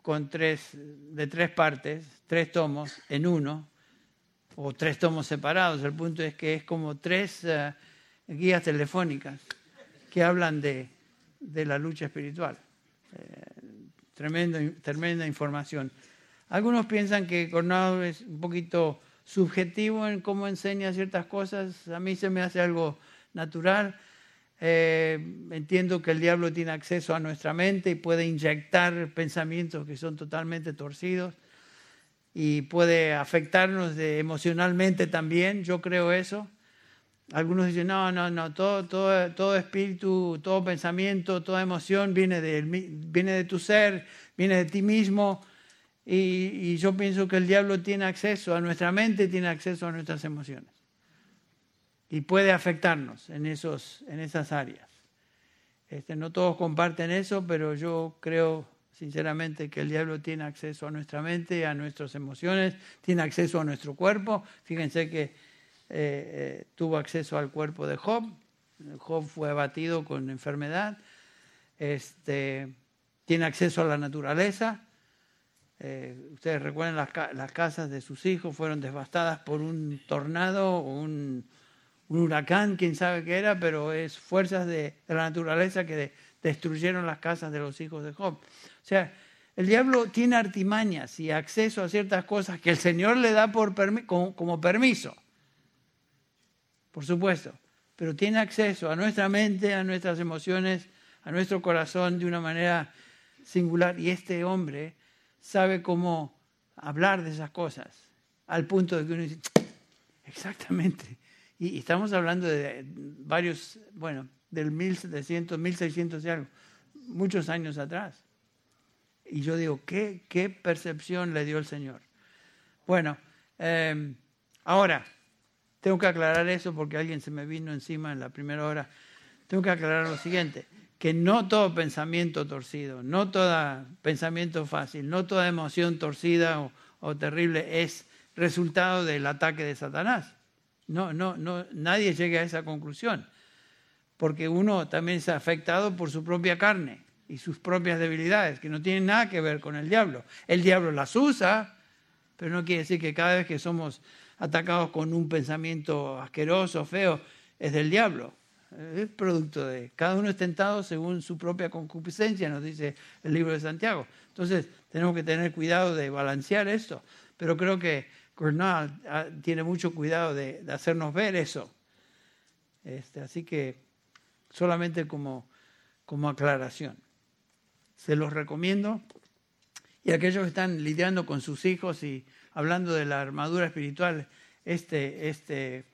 Speaker 1: con tres, de tres partes, tres tomos en uno, o tres tomos separados. El punto es que es como tres eh, guías telefónicas que hablan de, de la lucha espiritual. Eh, tremenda información. Algunos piensan que Cornado es un poquito subjetivo en cómo enseña ciertas cosas. A mí se me hace algo natural. Eh, entiendo que el diablo tiene acceso a nuestra mente y puede inyectar pensamientos que son totalmente torcidos y puede afectarnos emocionalmente también. Yo creo eso. Algunos dicen, no, no, no, todo, todo, todo espíritu, todo pensamiento, toda emoción viene de, viene de tu ser, viene de ti mismo y, yo pienso que el diablo tiene acceso a nuestra mente, tiene acceso a nuestras emociones. Y puede afectarnos en, esos, en esas áreas. Este, no todos comparten eso, pero yo creo sinceramente que el diablo tiene acceso a nuestra mente, a nuestras emociones, tiene acceso a nuestro cuerpo. Fíjense que eh, eh, tuvo acceso al cuerpo de Job. Job fue abatido con enfermedad. Este, tiene acceso a la naturaleza. Eh, ustedes recuerdan las, casas de sus hijos fueron devastadas por un tornado un, huracán, quién sabe qué era, pero es fuerzas de, la naturaleza que destruyeron las casas de los hijos de Job. O sea, el diablo tiene artimañas y acceso a ciertas cosas que el Señor le da por como permiso, por supuesto, pero tiene acceso a nuestra mente, a nuestras emociones, a nuestro corazón de una manera singular. Y este hombre sabe cómo hablar de esas cosas, al punto de que uno dice, exactamente. Y, estamos hablando de varios, bueno, del 1700, 1600 y algo, muchos años atrás. Y yo digo, ¿qué, percepción le dio el Señor? Bueno, em, ahora, tengo que aclarar eso porque alguien se me vino encima en la primera hora. Tengo que aclarar lo siguiente que no todo pensamiento torcido, no todo pensamiento fácil, no toda emoción torcida o, terrible es resultado del ataque de Satanás. No, no, no, nadie llega a esa conclusión, porque uno también es afectado por su propia carne y sus propias debilidades, que no tienen nada que ver con el diablo. El diablo las usa, pero no quiere decir que cada vez que somos atacados con un pensamiento asqueroso, feo, es del diablo es producto de cada uno es tentado según su propia concupiscencia, nos dice el libro de Santiago. Entonces, tenemos que tener cuidado de balancear esto. Pero creo que Cornell ah, tiene mucho cuidado de, hacernos ver eso. Este, así que solamente como, como aclaración. Se los recomiendo. Y aquellos que están lidiando con sus hijos y hablando de la armadura espiritual, este, este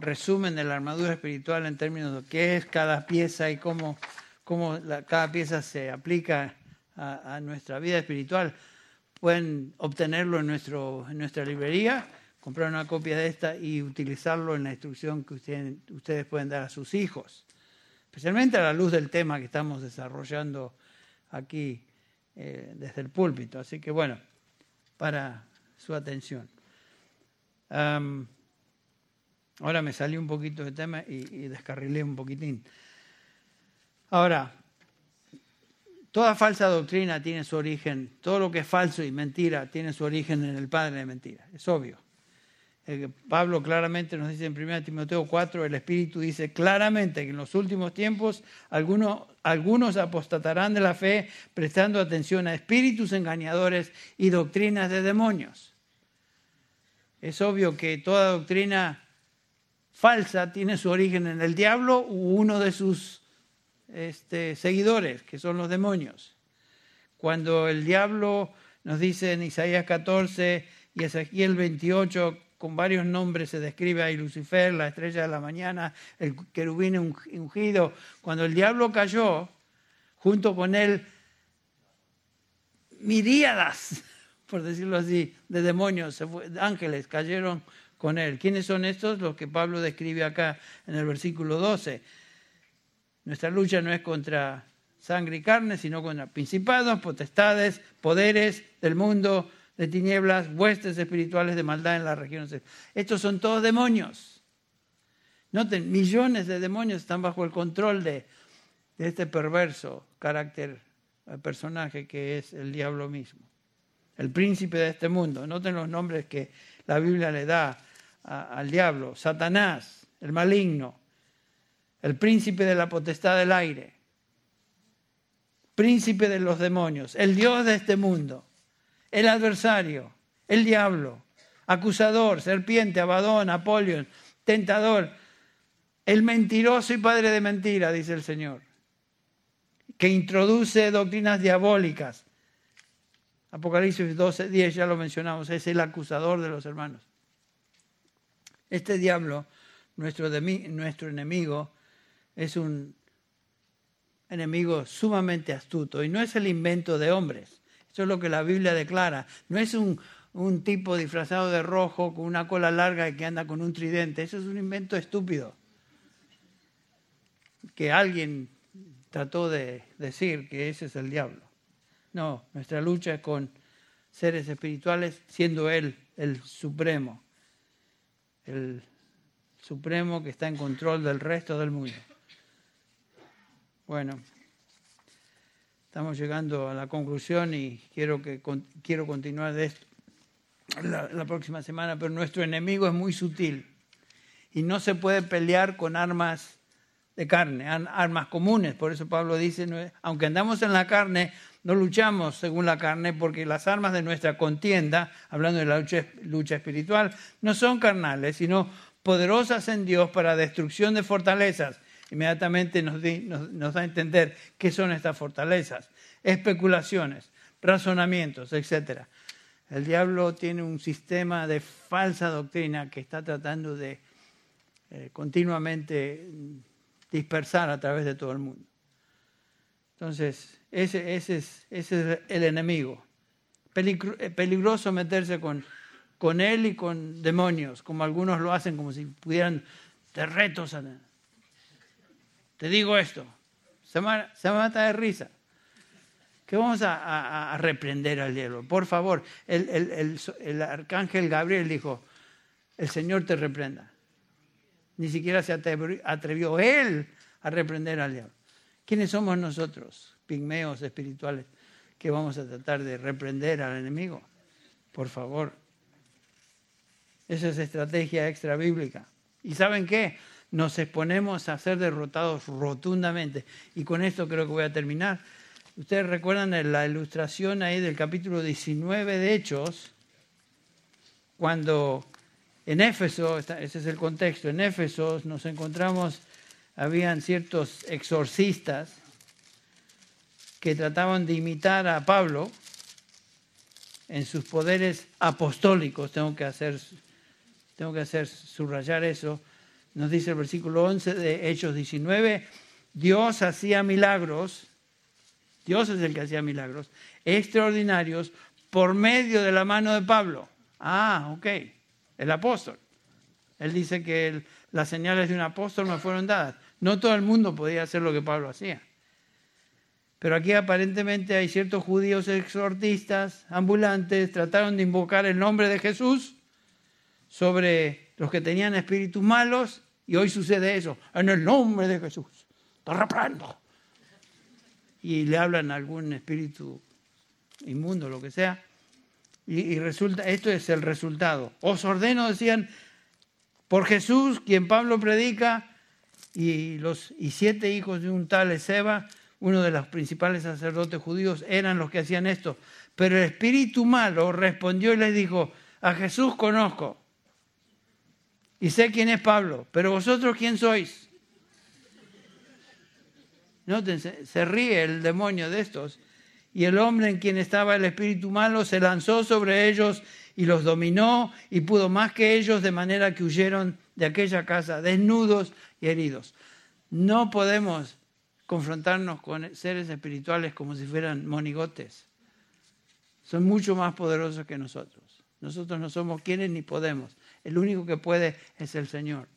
Speaker 1: resumen de la armadura espiritual en términos de qué es cada pieza y cómo, cómo cada pieza se aplica a, nuestra vida espiritual, pueden obtenerlo en, nuestro, en nuestra librería, comprar una copia de esta y utilizarlo en la instrucción que ustedes, pueden dar a sus hijos, especialmente a la luz del tema que estamos desarrollando aquí eh, desde el púlpito. Así que bueno, para su atención. Ahora me salí un poquito de tema y, descarrilé un poquitín. Ahora, toda falsa doctrina tiene su origen, todo lo que es falso y mentira tiene su origen en el padre de mentira, es obvio. Pablo claramente nos dice en 1 Timoteo 4, el Espíritu dice claramente que en los últimos tiempos algunos, algunos apostatarán de la fe prestando atención a espíritus engañadores y doctrinas de demonios. Es obvio que toda doctrina falsa tiene su origen en el diablo u uno de sus este, seguidores, que son los demonios. Cuando el diablo nos dice en Isaías 14 y Ezequiel 28, con varios nombres se describe ahí Lucifer, la estrella de la mañana, el querubín ungido. Cuando el diablo cayó, junto con él, miríadas, *laughs* por decirlo así, de demonios, ángeles cayeron con él. ¿Quiénes son estos? Los que Pablo describe acá en el versículo 12. Nuestra lucha no es contra sangre y carne, sino contra principados, potestades, poderes del mundo de tinieblas, huestes espirituales de maldad en las regiones. Estos son todos demonios. Noten, millones de demonios están bajo el control de, este perverso carácter, eh, personaje que es el diablo mismo, el príncipe de este mundo. Noten los nombres que la Biblia le da al diablo, Satanás, el maligno, el príncipe de la potestad del aire, príncipe de los demonios, el Dios de este mundo. El adversario, el diablo, acusador, serpiente, abadón, apolión, tentador, el mentiroso y padre de mentira, dice el Señor, que introduce doctrinas diabólicas. Apocalipsis 12, 10, ya lo mencionamos, es el acusador de los hermanos. Este diablo, nuestro, nuestro enemigo, es un enemigo sumamente astuto y no es el invento de hombres. Eso es lo que la Biblia declara. No es un, tipo disfrazado de rojo con una cola larga y que anda con un tridente. Eso es un invento estúpido. Que alguien trató de decir que ese es el diablo. No, nuestra lucha es con seres espirituales, siendo Él el supremo. El supremo que está en control del resto del mundo. Bueno. Estamos llegando a la conclusión y quiero, que, quiero continuar de esto la, la próxima semana, pero nuestro enemigo es muy sutil y no se puede pelear con armas de carne, armas comunes. Por eso Pablo dice, aunque andamos en la carne, no luchamos según la carne, porque las armas de nuestra contienda, hablando de la lucha, lucha espiritual, no son carnales, sino poderosas en Dios para destrucción de fortalezas inmediatamente nos, da a entender qué son estas fortalezas, especulaciones, razonamientos, etc. El diablo tiene un sistema de falsa doctrina que está tratando de eh, continuamente dispersar a través de todo el mundo. Entonces, ese, es, el enemigo. Eh, peligroso meterse con, él y con demonios, como algunos lo hacen, como si pudieran de retos. A, te digo esto, se, mata de risa. Que vamos a, reprender al diablo. Por favor, el, arcángel Gabriel dijo, el Señor te reprenda. Ni siquiera se atrevió, él a reprender al diablo. ¿Quiénes somos nosotros, pigmeos espirituales, que vamos a tratar de reprender al enemigo? Por favor. Esa es estrategia extra bíblica. ¿Y saben qué? Nos exponemos a ser derrotados rotundamente. Y con esto creo que voy a terminar. Ustedes recuerdan la ilustración ahí del capítulo 19 de Hechos, cuando en Éfeso, ese es el contexto, en Éfeso nos encontramos, habían ciertos exorcistas que trataban de imitar a Pablo en sus poderes apostólicos, tengo que hacer, tengo que hacer subrayar eso, nos dice el versículo 11 de Hechos 19, Dios hacía milagros, Dios es el que hacía milagros, extraordinarios por medio de la mano de Pablo. Ah, ok, el apóstol. Él dice que las señales de un apóstol me fueron dadas. No todo el mundo podía hacer lo que Pablo hacía. Pero aquí aparentemente hay ciertos judíos exhortistas, ambulantes, trataron de invocar el nombre de Jesús sobre los que tenían espíritus malos, y hoy sucede eso, en el nombre de Jesús, te reprendo. Y le hablan a algún espíritu inmundo, lo que sea, Y, resulta, esto es el resultado. Os ordeno, decían, por Jesús, quien Pablo predica, y los y siete hijos de un tal Ezeba, uno de los principales sacerdotes judíos, eran los que hacían esto. Pero el espíritu malo respondió y les dijo, a Jesús conozco y sé quién es Pablo, pero vosotros quién sois. Nótense, se ríe el demonio de estos. Y el hombre en quien estaba el espíritu malo se lanzó sobre ellos y los dominó y pudo más que ellos de manera que huyeron de aquella casa desnudos y heridos. No podemos confrontarnos con seres espirituales como si fueran monigotes. Son mucho más poderosos que nosotros. Nosotros no somos quienes ni podemos. El único que puede es el Señor.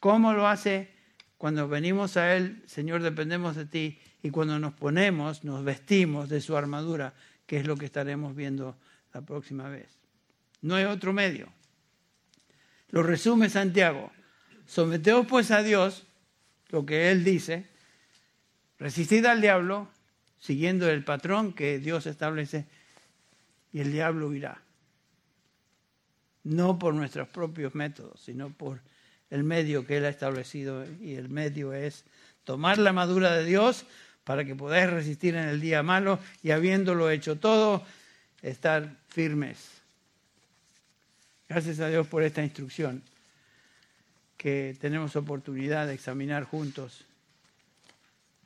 Speaker 1: ¿Cómo lo hace? Cuando venimos a Él, Señor, dependemos de ti. Y cuando nos ponemos, nos vestimos de su armadura, que es lo que estaremos viendo la próxima vez. No hay otro medio. Lo resume Santiago. Someteos pues a Dios, lo que Él dice, resistid al diablo, siguiendo el patrón que Dios establece, y el diablo huirá. No por nuestros propios métodos, sino por el medio que Él ha establecido, y el medio es tomar la madura de Dios para que podáis resistir en el día malo y habiéndolo hecho todo, estar firmes. Gracias a Dios por esta instrucción que tenemos oportunidad de examinar juntos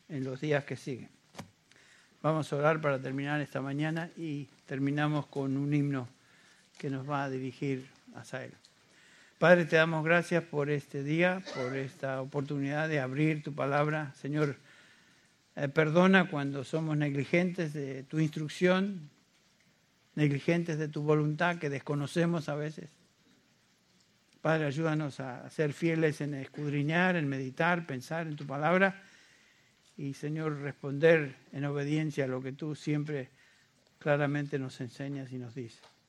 Speaker 1: en los días que siguen. Vamos a orar para terminar esta mañana y terminamos con un himno que nos va a dirigir a Él. Padre, te damos gracias por este día, por esta oportunidad de abrir tu palabra. Señor, eh, perdona cuando somos negligentes de tu instrucción, negligentes de tu voluntad que desconocemos a veces. Padre, ayúdanos a ser fieles en escudriñar, en meditar, pensar en tu palabra y, Señor, responder en obediencia a lo que tú siempre claramente nos enseñas y nos dices.